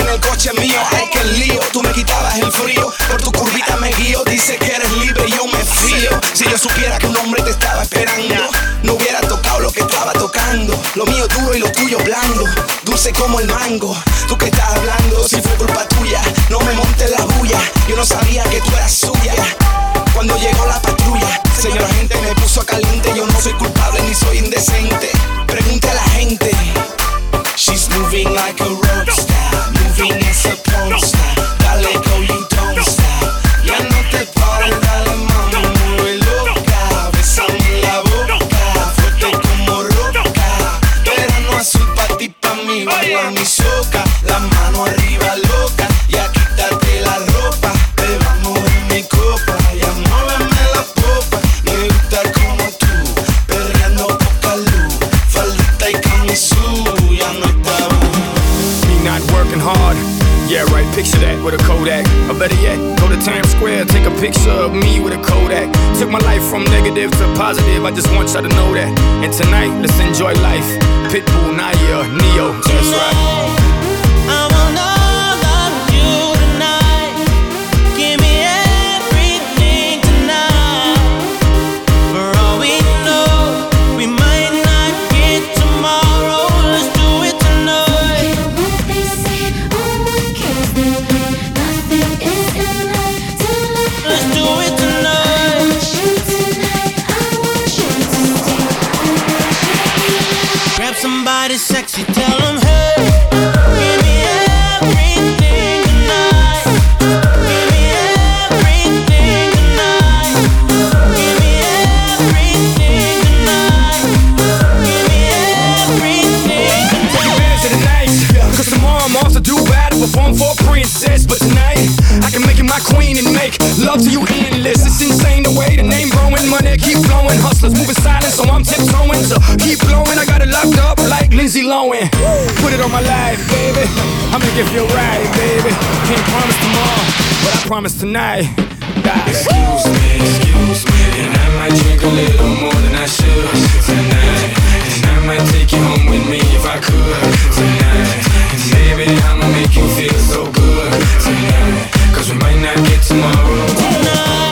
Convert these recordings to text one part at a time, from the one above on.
en el coche mío, ay que lío, tú me quitabas el frío, por tu curvita me guío, dice que eres libre, yo me fío. Si yo supiera que un hombre te estaba esperando, no hubiera tocado lo que estaba tocando. Lo mío duro y lo tuyo blando, dulce como el mango. Tú que estás hablando, si fue culpa tuya, no me montes la bulla, yo no sabía que tú eras suya. Cuando llegó la patrulla, señora gente me puso caliente, yo no soy culpable ni soy indecente. Pregunte a la gente. She's moving like a I'm. So keep blowing, I got it locked up like Lindsay Lohan. Put it on my life, baby. I'm gonna give you a ride, baby. Can't promise tomorrow, but I promise tonight. Die. Excuse me, excuse me, and I might drink a little more than I should tonight. And I might take you home with me if I could tonight. And baby, I'ma make you feel so good tonight. Cause we might not get tomorrow. tonight.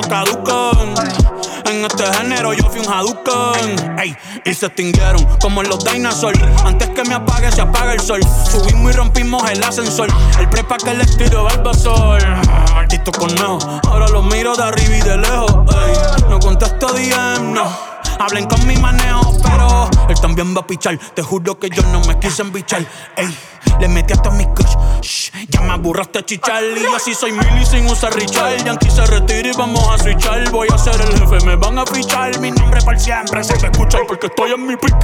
no caduquen. En este género yo fui un Hadouken. Ey, y se extinguieron como los dinosaurs. Antes que me apague, se apaga el sol. Subimos y rompimos el ascensor. El prepa que les tiro Barbasol. Maldito conejo, ahora lo miro de arriba y de lejos. Ey, no contesto DM, no. Hablen con mi manejo, pero él también va a pichar. Te juro que yo no me quise embichar. Ey, le metí hasta mi crush. Shh, ya me aburraste chichar. Y así soy mili sin usar Richard. Yankee se retira y vamos a switchar. Voy a ser el jefe, me van a fichar. Mi nombre para siempre se va a escuchar porque estoy en mi pick.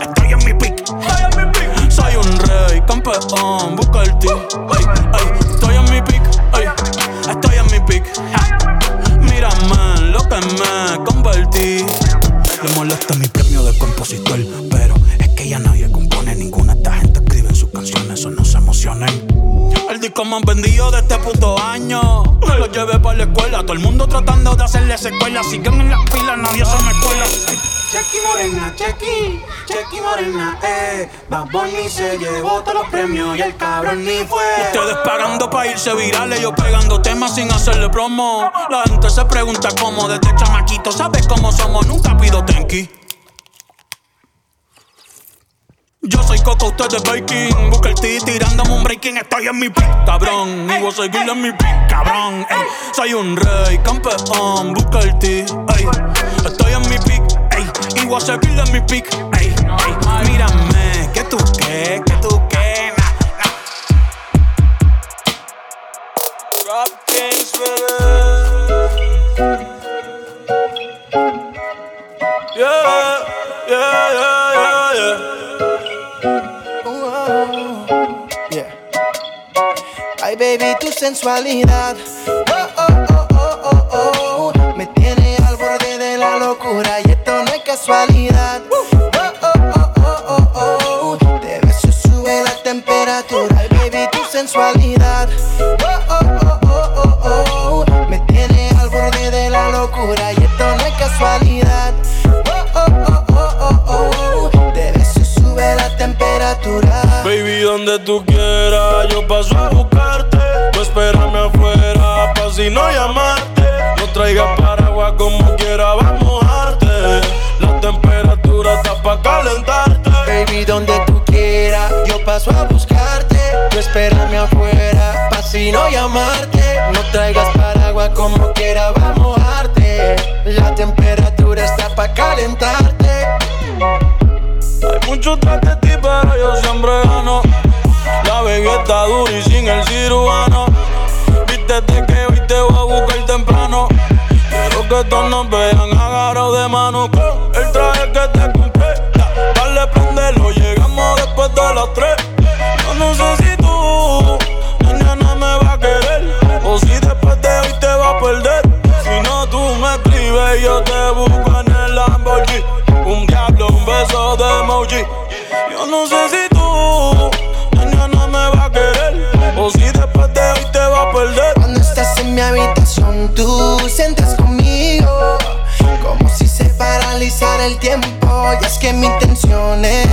Estoy en mi pick. Soy un rey, campeón, busca el ti. Ey, ey, estoy en mi pick. Ey, estoy en mi pick. Mírame lo que me convertí. Le molesta mi premio de compositor, pero es que ya nadie El disco más vendido de este puto año. Me lo llevé para la escuela. Todo el mundo tratando de hacerle secuela. Siguen en las filas, nadie se me cuela. Chequi Morena, Chequi, Chequi Morena, eh. Bad Bunny se llevó todos los premios y el cabrón ni fue. Ustedes pagando pa' irse virales, yo pegando temas sin hacerle promo. La gente se pregunta cómo desde chamaquito, ¿sabes cómo somos? Nunca pido tenki. Yo soy Coco, ustedes baking. Busca el T tirándome un breaking. Estoy en mi pick, cabrón. Y voy a seguir en mi pick, cabrón. Ey, soy un rey, campeón. Busca el T, ey. Estoy en mi pick, ey. Y voy a seguir en mi pick, ey. ey. Mírame, que tú qué, que tú qué. Na, na. Kings, Yeah, yeah, yeah, Baby, tu sensualidad. Oh, oh, oh, oh, oh, oh. Baby, donde tú quieras, yo paso a buscarte. Tú espérame afuera, pa' si no llamarte. No traigas paraguas como quiera, va a mojarte. La temperatura está pa' calentarte. Baby, donde tú quieras, yo paso a buscarte. Tú espérame afuera, pa' si no llamarte. No traigas paraguas como quiera, va a mojarte. La temperatura está pa' calentarte. Hay muchos tras de ti, pero yo siempre gano. La baby está dura y sin el cirujano. Vístete que hoy te voy a buscar temprano. Quiero que todos nos vean agarrados de mano de emoji. Yo no sé si tú mañana me va a querer o si después de hoy te va a perder. Cuando estás en mi habitación, tú sientes conmigo como si se paralizara el tiempo. Y es que mi intención es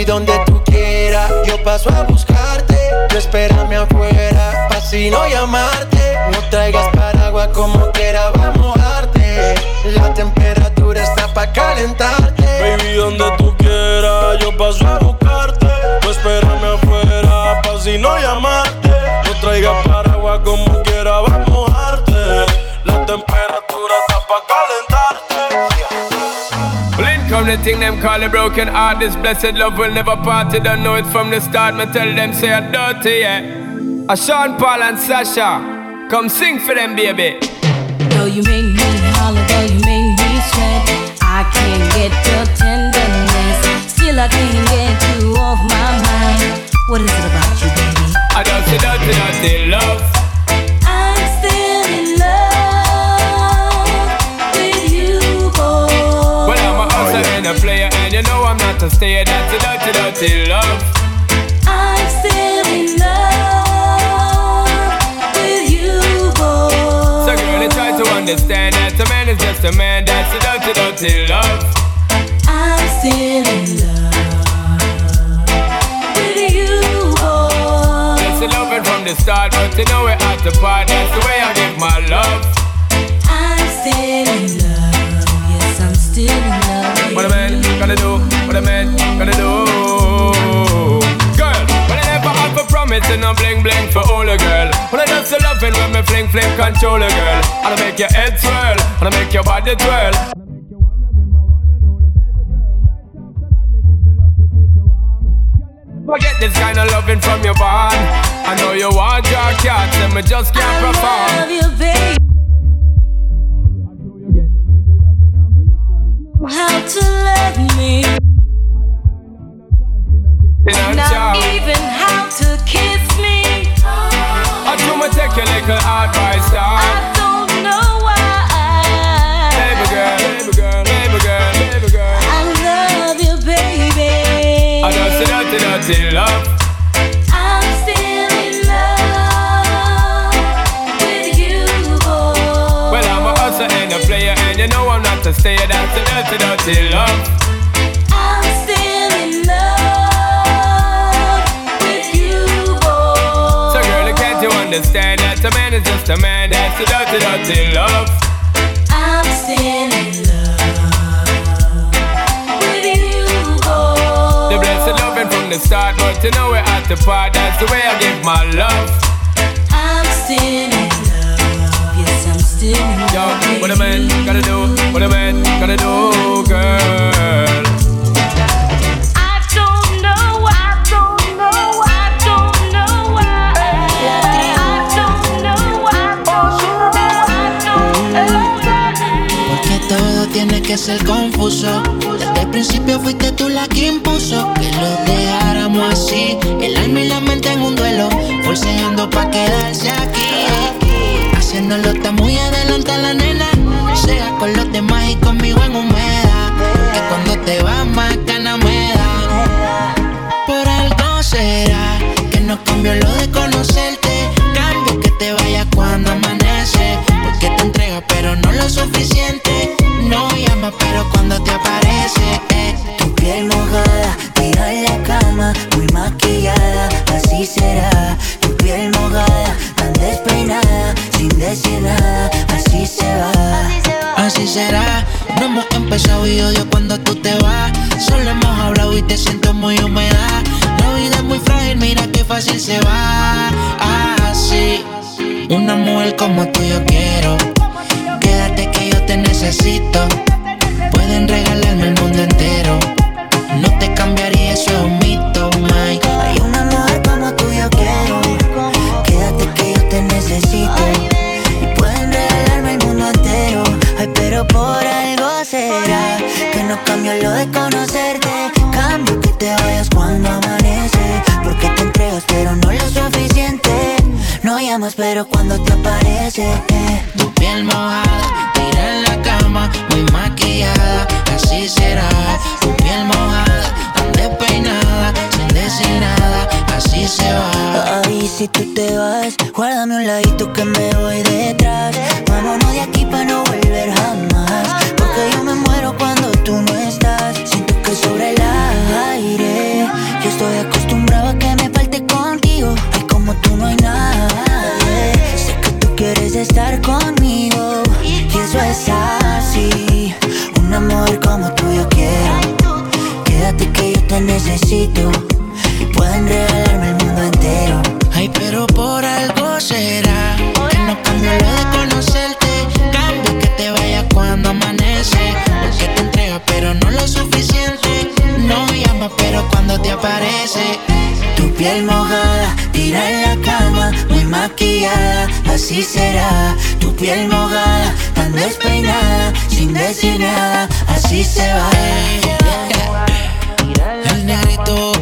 Baby, donde tú quieras. Yo paso a buscarte Tú espérame afuera Pa' si no llamarte. No traigas paraguas como quiera Va a mojarte La temperatura está pa' calentarte. Baby, donde tú quieras, yo paso a buscarte. The thing them call a broken heart. This blessed love will never part. You don't know it from the start. Me tell them say I'm dirty, yeah. A Sean Paul and Sasha, come sing for them, baby. Though you make me holler, though you make me sweat, I can't get your tenderness. Still, I can't get you off my mind. What is it about you, baby? I don't say dirty, dirty love. A stayer. That's a dirty, dirty love. I'm still in love with you, boy. So, girl, you try to understand that a man is just a man. That's a dirty, dirty love. I'm still in love with you, boy. It's a loving from the start, but you know we're at the part. That's the way I give my love. I'm still in love. Still in love. What a man gonna do? What a man gonna do? Girl, when I never have a promise and I'm bling bling for all a girl. When I just loving when me fling fling control a girl. And I make your head swirl, and I make your body twirl. Forget this kind of loving from your bond. I know you want your cat, and me just can't perform. love you, baby. How to love me, not even how to kiss me. I do me take your little advice, dog. Know I'm a a dirty, dirty love. I'm still in love with you, boy. So, girl, can't you understand that a man is just a man? That's a dirty, dirty love. I'm still in love with you, boy. The blessed loving from the start, but you know we're at the part. That's the way I give my love. I'm still in love. Still Yo, what a man gotta do? What a man gotta do, girl? I don't know, I don't know, I don't know why. I don't know, I don't know, I don't know. Porque todo tiene que ser confuso. Desde el principio fuiste tú la que impuso que lo dejáramos así. El alma y la mente en un duelo, forceando pa' quedarse aquí. Haciéndolo está muy adelante la nena. Sea con los demás y conmigo en humedad. Que cuando te vas más ganas me da. Por algo será que no cambió lo de conocerte. Cambio que te vayas cuando amanece. Porque te entregas, pero no lo suficiente. No llamas, pero cuando te aparece. eh. Tu piel mojada, tira en la cama, muy maquillada, así será. Tu piel mojada, sin decir nada, así se va. Así será, no hemos empezado y odio cuando tú te vas. Solo hemos hablado y te siento muy húmeda. La vida es muy frágil, mira qué fácil se va. Así, una mujer como tú yo quiero. Quédate que yo te necesito. Pueden regalarme el mundo entero. Pero cuando te aparece. eh. Tu piel mojada, tira en la cama, muy maquillada. así será. Tu piel mojada, tan despeinada, sin decir nada, así se va. Ay, si tú te vas, guárdame un ladito que me voy detrás. Vámonos de aquí para no volver jamás. Porque yo me muero cuando tú no estás. Siento que sobre el aire. Yo estoy acostumbrado a que me falte contigo. Y como tú no hay nadie. Estar conmigo. Y eso es así. Un amor como tú yo quiero. Quédate que yo te necesito. Y pueden regalarme el mundo entero. Ay, pero por algo será que no cambio lo de conocerte. Cambio que te vaya cuando amanece. Porque te entrega, pero no lo suficiente. No llama, pero cuando te aparece. Tu piel mojada, tira en la cama, maquillada, así será. Tu piel mojada, tan despeinada, sin decir nada, así se va. El negrito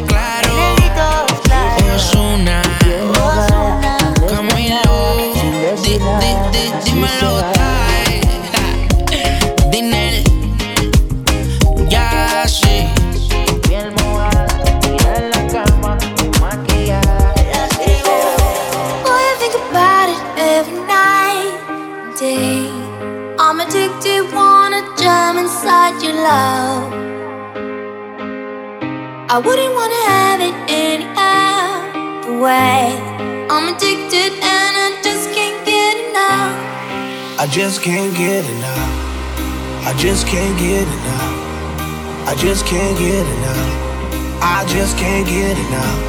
just can't get enough. I just can't get enough. I just can't get enough. I just can't get enough.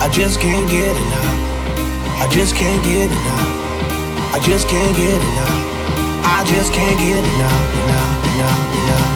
I just can't get enough. I just can't get enough. I just can't get enough. I just can't get enough. Enough, enough, enough,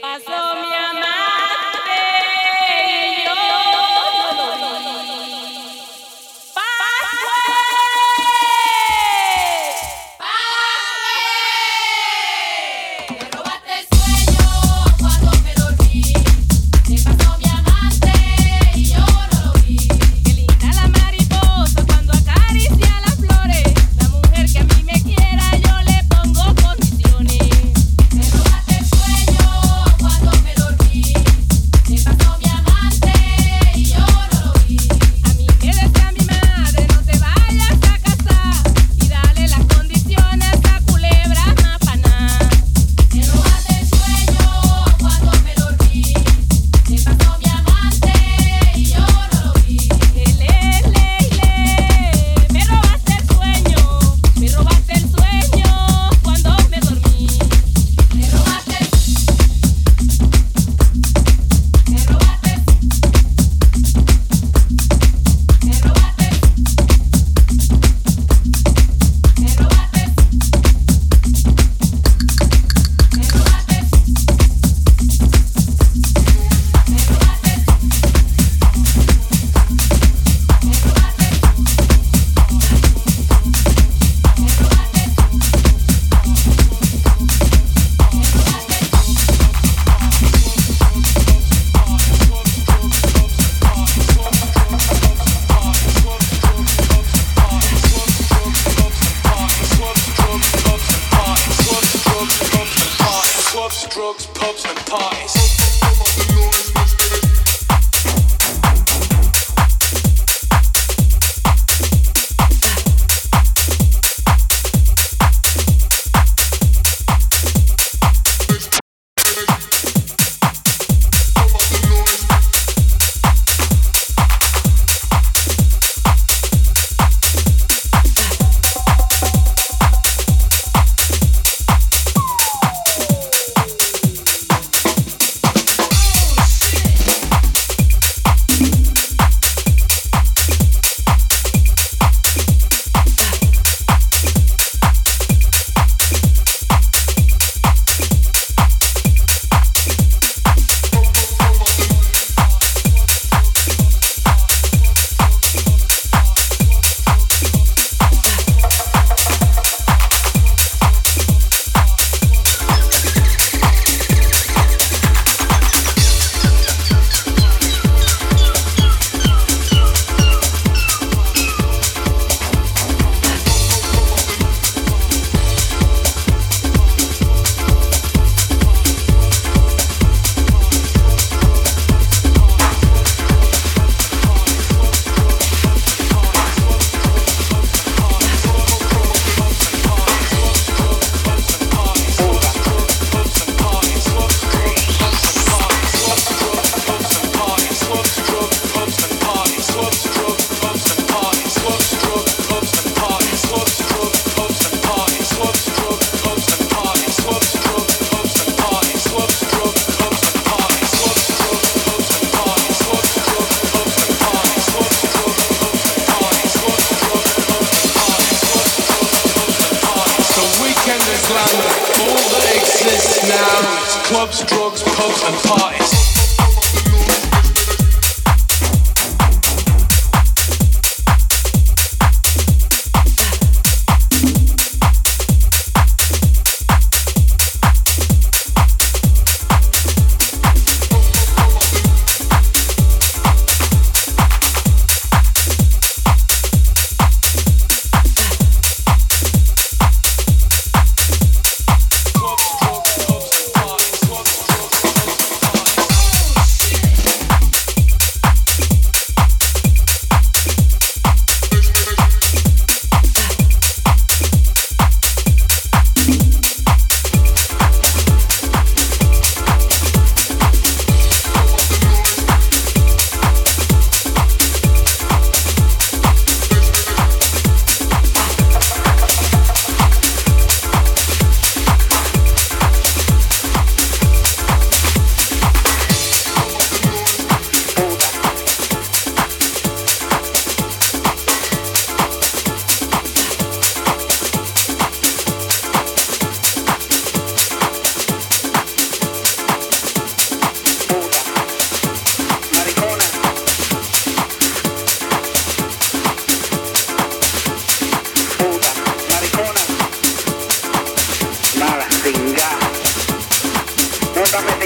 Se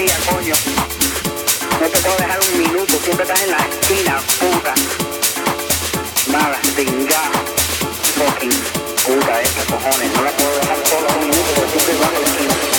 Metida, coño. No te puedo dejar un minuto, siempre estás en la esquina, puta. Nada, singa. Fucking puta esta, cojones. No la puedo dejar sola un minuto, porque siempre vas en la esquina.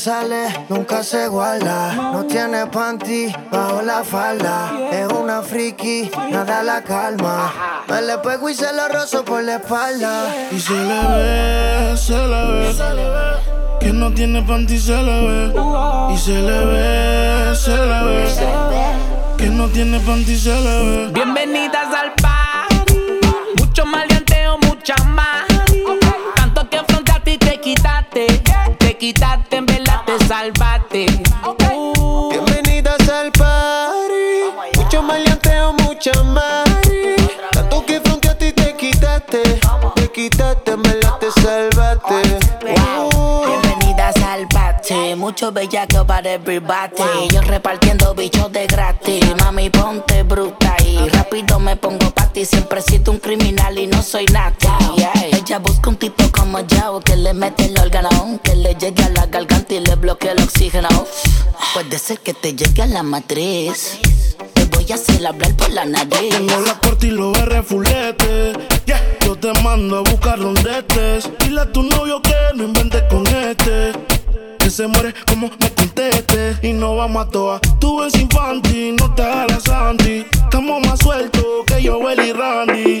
Sale, nunca se guarda. No tiene panty bajo la falda. Es una friki, nada la calma. Me le pego y se lo rozo por la espalda. Y se le ve, se le ve. Que no tiene panty, se le ve. Y se le ve, se le ve. Que no tiene panty, se le ve. Bienvenidas al party. Verdad te salvaste. Bienvenidas al party. Mucho maleanteo, mucha mari. Tanto que fronteaste y te quitaste. Te quitaste, me la te salvaste. Uh. Bienvenidas al bate, mucho bellaco para everybody. Yo repartiendo bichos de gratis. Mami, ponte bruta y rápido me pongo pa' ti. Siempre siento un criminal y no soy. Yeah. Ella busca un tipo como yo que le mete el órgano, que le llegue a la garganta bloquee el oxígeno. Puede ser que te llegue a la matriz. Te voy a hacer hablar por la nariz. Tengo la corte y los R fulete. Yeah. Yo te mando a buscar donde estés. Dile a tu novio que no inventes con este. Que se muere como me conteste. Y no vamos a toa. Tú ves infantil, no te hagas la santi. Estamos más sueltos que yo, y Randy.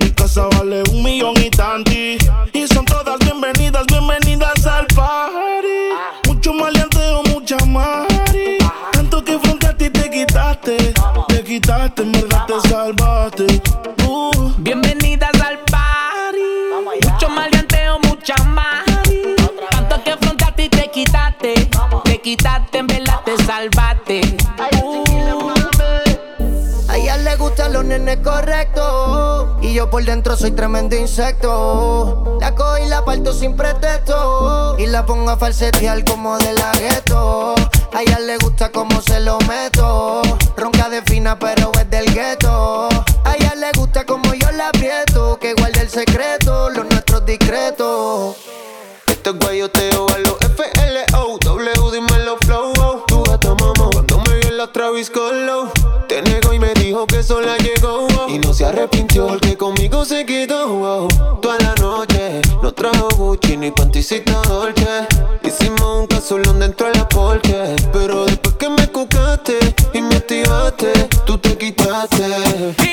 Mi casa vale un millón y tanti. Y son todas bienvenidas, bienvenidas al party. Mucho maleanteo, mucha mari. Tanto que fronteaste y te quitaste. Te quitaste, en verdad te salvaste. Uh. Bienvenidas al party. Mucho maleanteo, mucha más. Tanto que afrontaste y te quitaste. Te quitaste, en verdad te salvaste. Los correctos. Y yo por dentro soy tremendo insecto. La cojo y la parto sin pretexto. Y la pongo a falsetear como de la gueto. A ella le gusta como se lo meto. Ronca de fina, pero es del gueto. A ella le gusta como yo la aprieto. Que guarde el secreto, los nuestros discretos. Este guayoteo a los FLO, W, dímelo flow. oh. Tu mamá, cuando me vio en la Travis Colo, te negó y me dijo que sola llegó. Y no se arrepintió porque conmigo se quedó. Toda la noche, no trajo Gucci ni panticita Dolce. Hicimos un casolón dentro de la porche. Pero después que me cucaste y me activaste, tú te quitaste.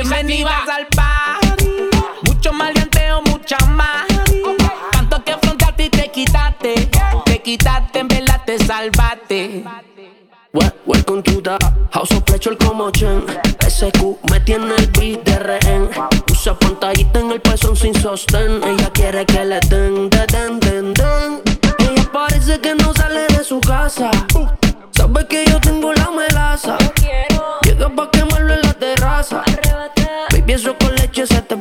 Bienvenidas al party. Mucho maleanteo, mucha más. Tanto que afrontaste y te quitaste. Te quitaste, en verdad te salvaste. Wel- Welcome to the House of Pleasure como Chen SQ me tiene el beat de rehén Usa pantallita en el pezón sin sostén Ella quiere que le den, den, den, den, den Ella parece que no sale de su casa Sabe que yo tengo la melaza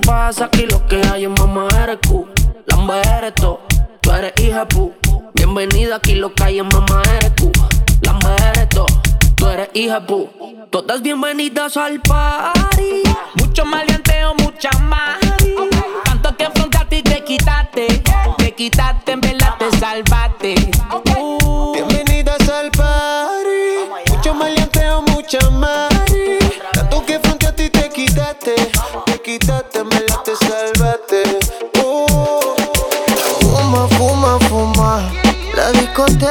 pasa Aquí lo que hay es mamá eres Q Lamba eres to, tú eres hija pu Bienvenida aquí lo que hay es mamá eres Q Lamba eres to, tú eres hija pu Todas bienvenidas al party Mucho maleanteo, mucha más. Tanto que afrontaste y te quitaste. Te quitaste, en verdad te salvaste.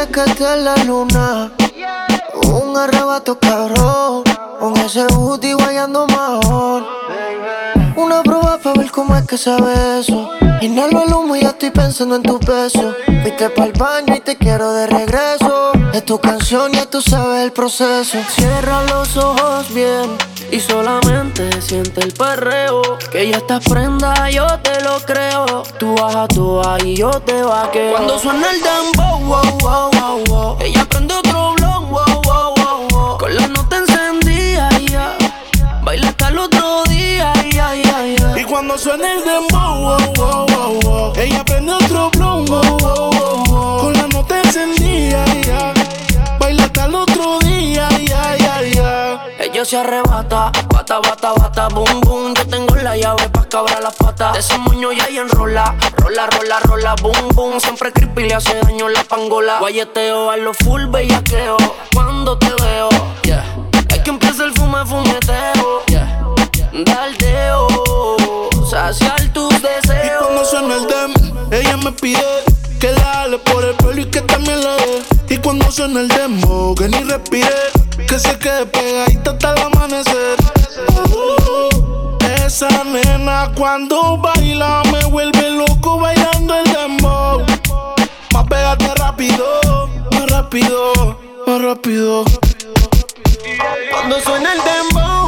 Está en la luna. Un arrebato cabrón. Con ese booty guayando mahón. Una prueba cómo es que sabe eso. Inhalo el humo y ya estoy pensando en tu peso. Fuiste pa'l baño y te quiero de regreso. Es tu canción, ya tú sabes el proceso. Cierra los ojos bien y solamente siente el perreo. Que ya estás prenda, yo te lo creo. Tú bajas tú y yo te vaqueo. Cuando suena el dembow, wow, wow, wow, wow. Ella prende otro blon, wow, wow, wow, wow. Con la nota otro día. Ay, ay, ay, y cuando suena el dembow, oh, oh, oh, ella prende otro plomo. Con la nota encendida, baila hasta el otro día. Ella se arrebata, bata, bata, bata, boom, boom. Yo tengo la llave pa' cabrar las patas. De ese moño ya y enrola, rola, rola, rola, boom, boom. Siempre creepy le hace daño la pangola. Guayeteo a lo full bellaqueo, cuando te veo. Yeah. Es que empieza el fume, fumeteo Yeah. Daldeo. Saciar tus deseos. Y cuando suena el dem, ella me pide que la ale por el pelo y que también la dé. Y cuando suena el demo, que ni respire, que se quede pegadita hasta el amanecer. Uh, esa nena cuando baila me vuelve loco bailando el dembow. Más pégate rápido, más rápido, más rápido. Cuando suena el dembow,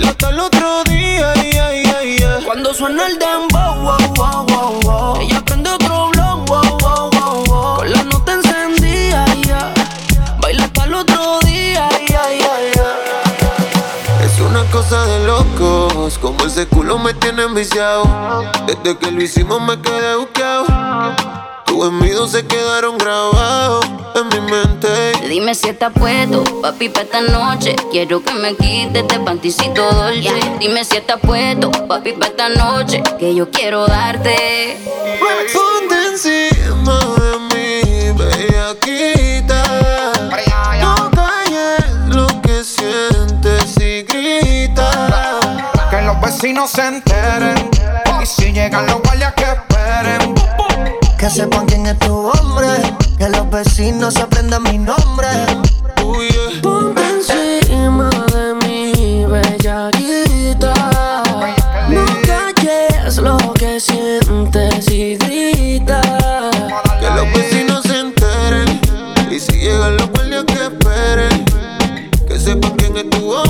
baila hasta el otro día, yeah, yeah, yeah. Cuando suena el dembow, wow, wow, wow, wow. Ella prende otro blog, wow, wow, wow, wow. Con la nota encendida, yeah. Baila hasta el otro día, yeah, yeah, yeah. Es una cosa de locos, como ese culo me tiene enviciado. Desde que lo hicimos me quedé buqueado. Tus envidios se quedaron grabados en mi mente. Dime si estás puesto, papi, pa' esta noche. Quiero que me quites este panticito dolce. Dime si estás puesto, papi, pa' esta noche. Que yo quiero darte. Ponte encima de mí, bellaquita. No calles lo que sientes y grita. Que los vecinos se enteren. Y si llegan los guardias que esperen. Que sepan quién es tu hombre. Que los vecinos aprendan mi nombre. Ponte encima de mi bellaquita. No calles lo que sientes y grita. Que los vecinos se enteren. Y si llegan los guardias que esperen. Que sepan quién es tu hombre.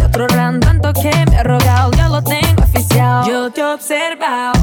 te he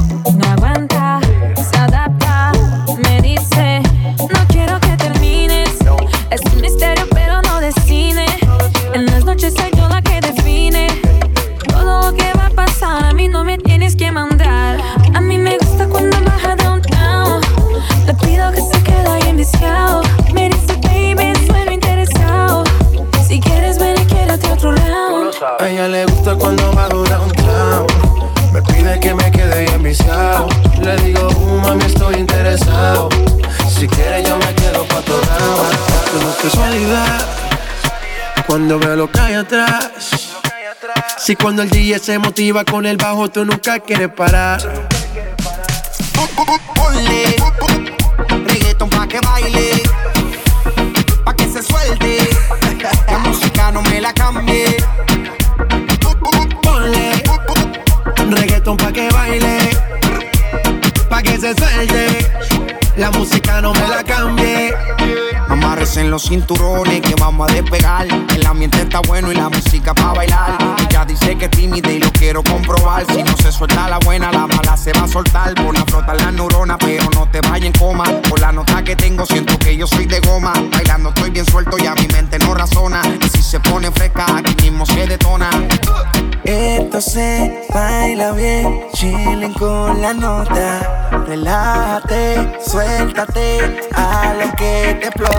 Cuando veo lo que hay atrás. Si cuando el DJ se motiva con el bajo, tú nunca quieres parar. Ponle reggaeton pa' que baile, pa' que se suelte. La música no me la cambie. Ponle reggaeton pa' que baile, pa' que se suelte. La música no me la cambie. Amárrese los cinturones que vamos a despegar. El ambiente está bueno y la música pa' bailar. Ella dice que es tímida y lo quiero comprobar. Si no se suelta la buena, la mala se va a soltar. Pon a frotar las neuronas, pero no te vayas en coma. Por la nota que tengo, siento que yo soy de goma. Bailando estoy bien suelto y a mi mente no razona. Y si se pone fresca, aquí mismo se detona. Esto se baila bien, chilling con la nota. Relájate, suéltate a lo que te explota.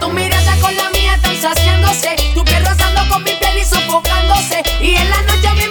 Tu mirada con la mía están saciándose. Tu piel rozando con mi piel y sofocándose. Y en la noche mi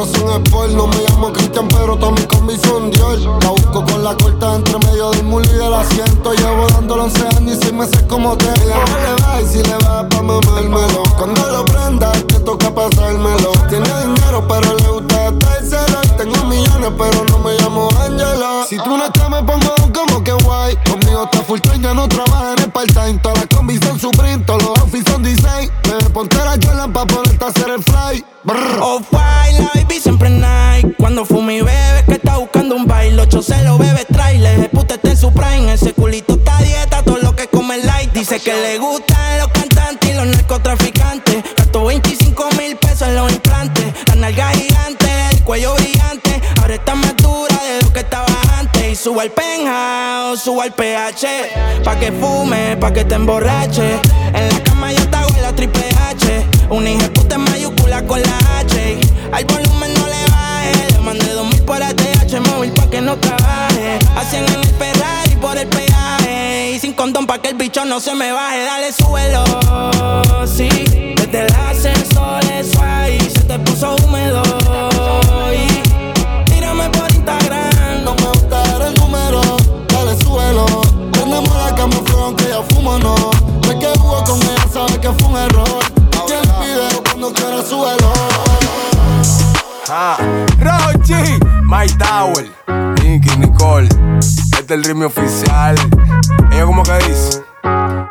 corazón es porno. Me llamo Cristian, pero todas mis combis son Dios. La busco con la corta entre medio del muro y del asiento. Llevo dándole 11 años y 6 meses como te llamo. le va y si le va pa' mamármelo. Cuando lo prenda, te toca pasármelo. Tiene dinero, pero le gusta estar. Tengo millones, pero no me llamo Angela. Si tú no estás, me pongo un como que guay. Conmigo está full time, ya no trabaja en el part-time. Todas las combis son su print, todos los outfits son design. Me ponte la Jordan pa' ponerte Ay, oh, baila, baby, siempre night. Cuando fumi bebé, que está buscando un baile. Ocho se lo bebe, trailer. El puta está en su prime. Ese culito está dieta, todo lo que come light. Dice que le gustan los cantantes y los narcotraficantes. Gastó 25 mil pesos en los implantes. La nalga gigante, el cuello brillante. Ahora está más dura de lo que estaba antes. Y suba al penthouse, suba al PH. Pa' que fume, pa' que te emborrache. En la cama yo te hago la triple H. Un hijo con la H. Al volumen no le baje. Le mandé dos mil por ATH móvil pa' que no trabaje. Hacen en el Ferrari por el peaje. Y sin condón pa' que el bicho no se me baje. Dale suelo, sí. Desde el ascensor eso ahí se te puso húmedo. Y tírame por Instagram. No me gusta el número. Dale suelo. Prendemos la camuflón que ya fumo no. Me que hubo con ella, sabe que fue un error suelo. Ah, Rochi, My Tower, Nicky, Nicole. Este es el ritmo oficial. Ella como que dice.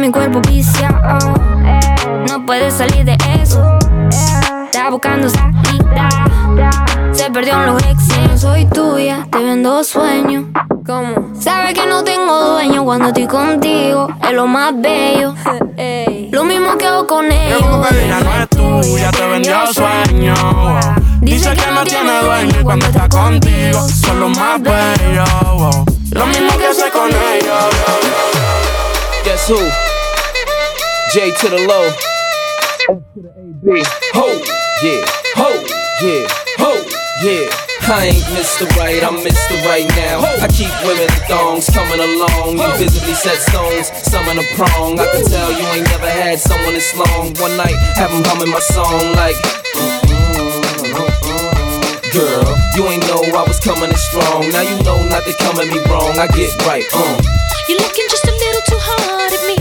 Mi cuerpo viciado, no puedes salir de eso. Está buscando salida, se perdió en los exes. Soy tuya, te vendo sueños. ¿Cómo? Sabes que no tengo dueño cuando estoy contigo, es lo más bello. Lo mismo que hago con ellos. No es tuya, te vendió sueño. Dice que no tiene dueño y cuando está contigo son los más bellos. wow. Lo mismo que hace con ellos. Guess who? J to the low. B. Ho, yeah, ho, yeah, ho, yeah. I ain't Mr. Right, I'm Mr. Right now. I keep women in thongs coming along. You visibly set stones, some in a prong. I can tell you ain't never had someone this long. One night, have 'em humming my song like. Mm-hmm, mm-hmm, mm-hmm. Girl, you ain't know I was coming in strong. Now you know not to come at me wrong. I get right, uh. You're looking just little too hard at me.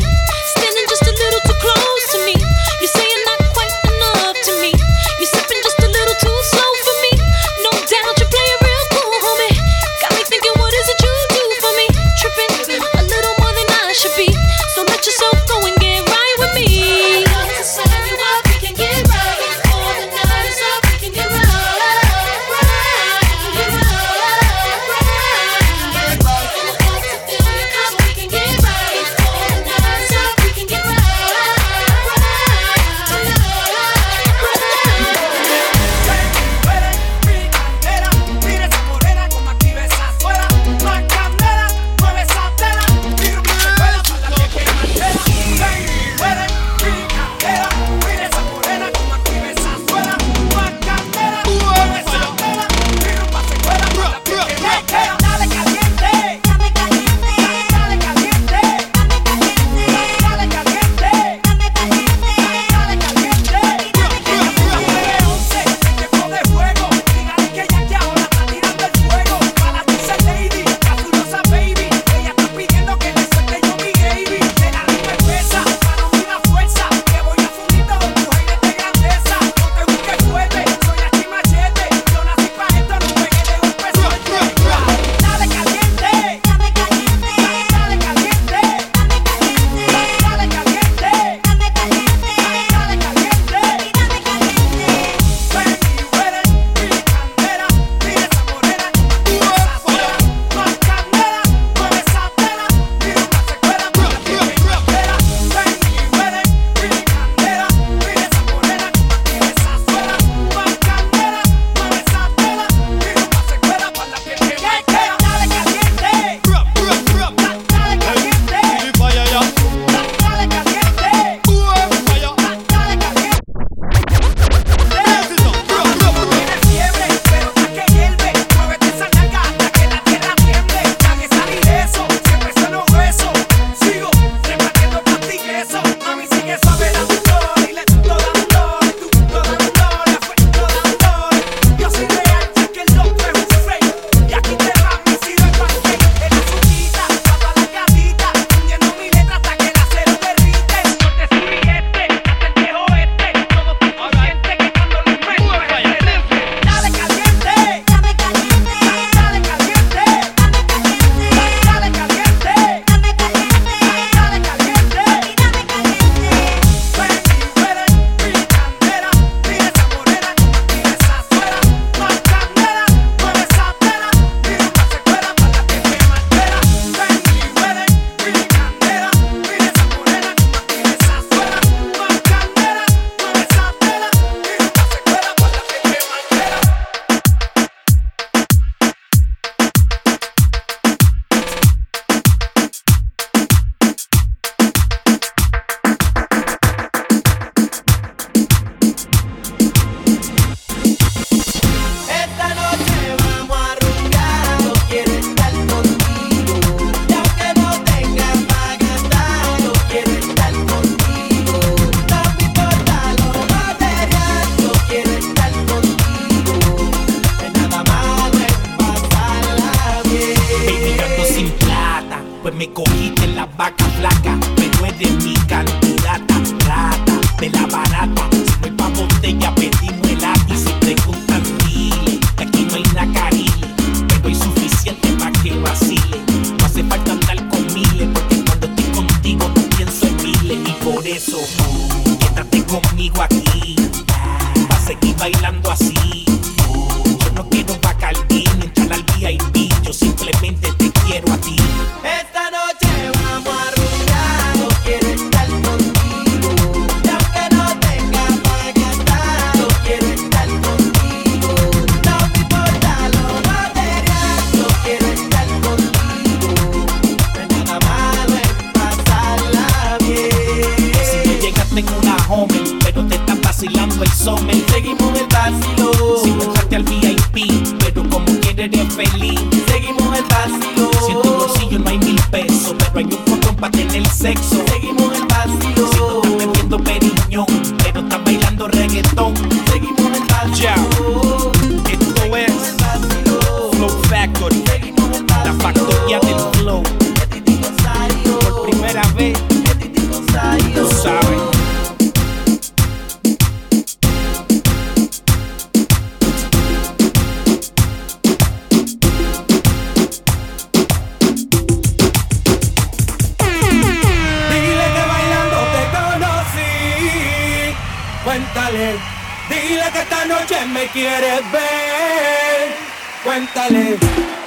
Quieres ver. Cuéntale.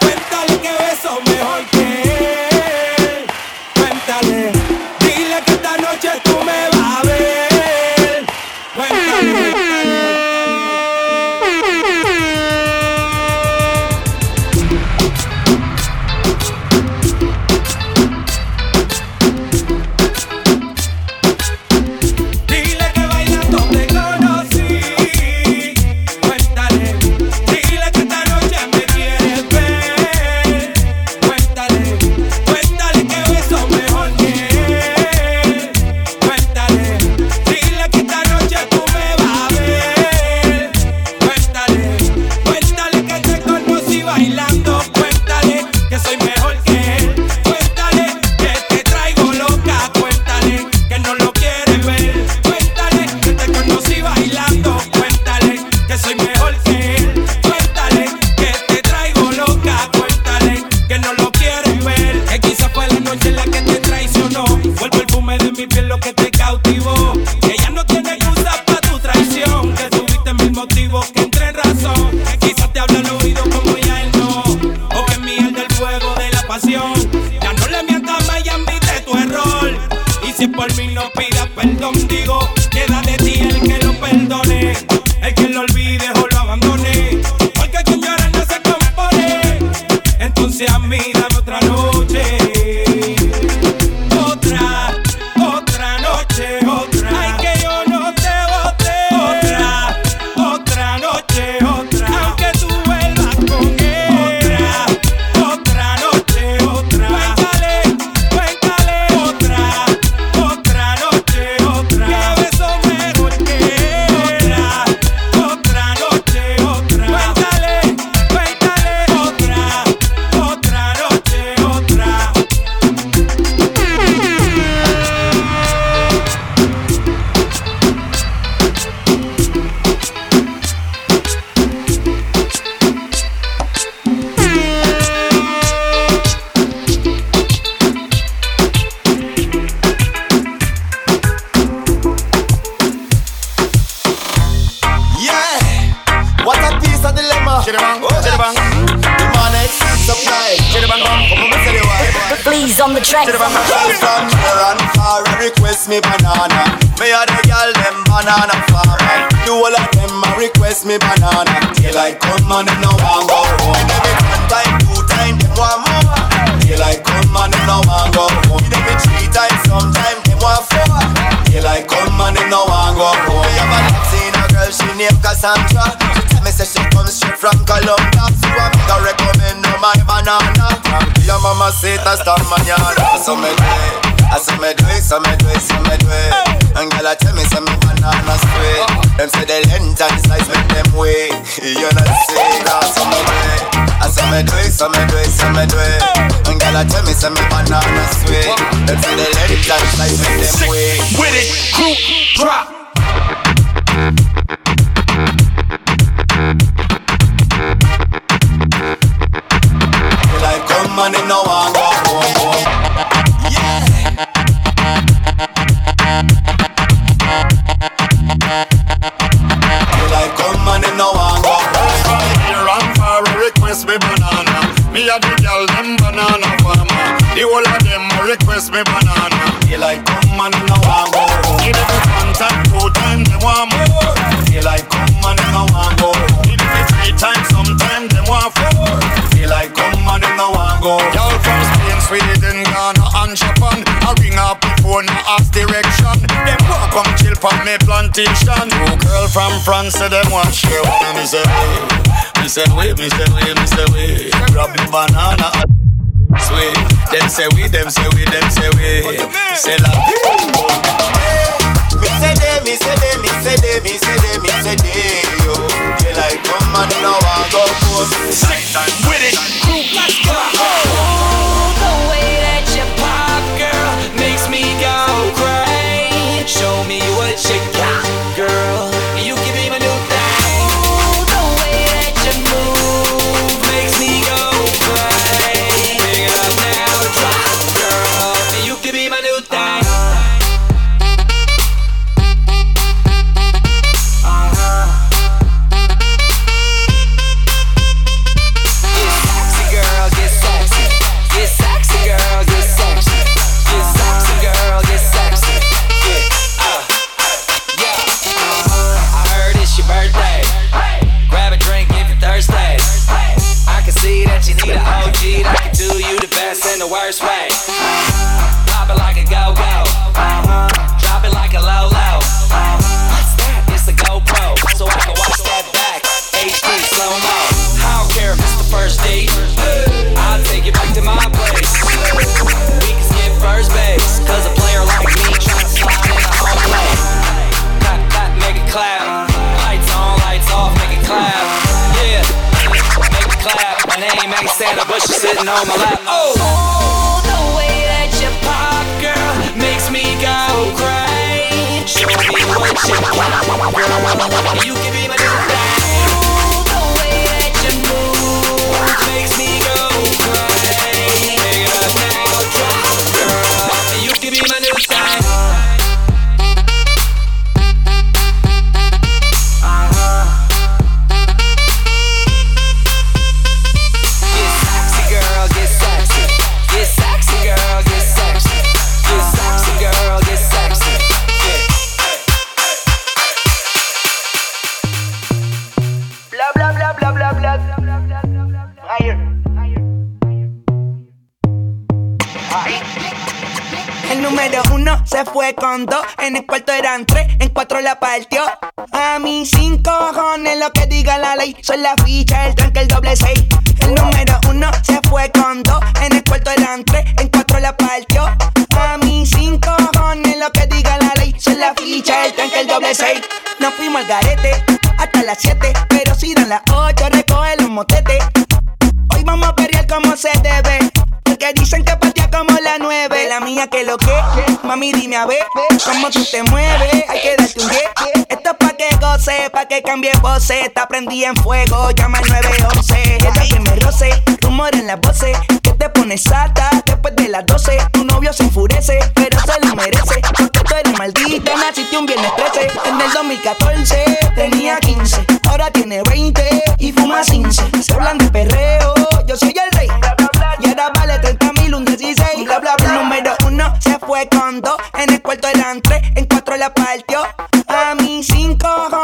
Cuéntale que beso mejor que él. Cuéntale. Please on the track. Chiribang, girl from near and far request me banana. Me a the girl them banana farmer. Do all of them a request me banana. Daylight come and them no want go home. Every one time, two time, them want more. Daylight come and them no want go home. Every three times, sometime them want four. Daylight come and them no want go home. Me have a seen a girl she named Cassandra. Me say she comes straight from Colombia. So I make her recommend her my banana. Your mama say hasta mañana. So me do it. I say me do it, so me do it, so me do it. And girl I tell me say me banana sweet. Them say the length and the size make them wait. You know say that, ah, so me do it. Say me do it, so me do it, so me do it. And girl I tell me say me banana sweet. Them say the length and the size make them wait. With it, group drop. And them no want go home, home. Yeah. Like come and them no want go home. Here and far request me banana. Me a the girl them banana farmer. The whole of them request me banana. Like come and them no want go home. Give them one time, two time, they want more. Like come and them no want go home. Give them three times, sometime they want four. Go. Y'all from Spain, Sweden, Ghana and Japan. I ring up the phone, I ask direction. Them want come chill from me plantation. Two girl from France say them want share with me. Me say, me say, wait, me say, wait, me say, wait. Grab the banana. Sweet. Them say we, them say we, them say we. Say la Me say they, me say they, me say they, me say they, me say they, yo like on now, I go for Slick time with it, crew, let's go. On my lap. Cómo tú te mueves. Hay que darte un 10. Esto es pa' que goce, pa' que cambie voces. Está prendí en fuego, llama al 911. Esta que me roce, rumor en las voces. Que te pones sata después de las 12. Tu novio se enfurece, pero se lo merece. Porque tú eres maldita, naciste un viernes 13. En el 2014 tenía 15,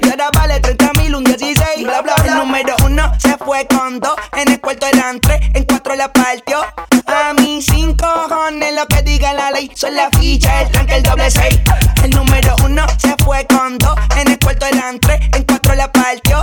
Y ahora vale 30 mil, un 16. Bla, bla, bla. El número uno se fue con dos. En el cuarto eran tres, en cuatro la partió. A mí sin cojones lo que diga la ley. Son la ficha, el tanque, el doble seis. El número uno se fue con dos. En el cuarto eran tres, en cuatro la partió.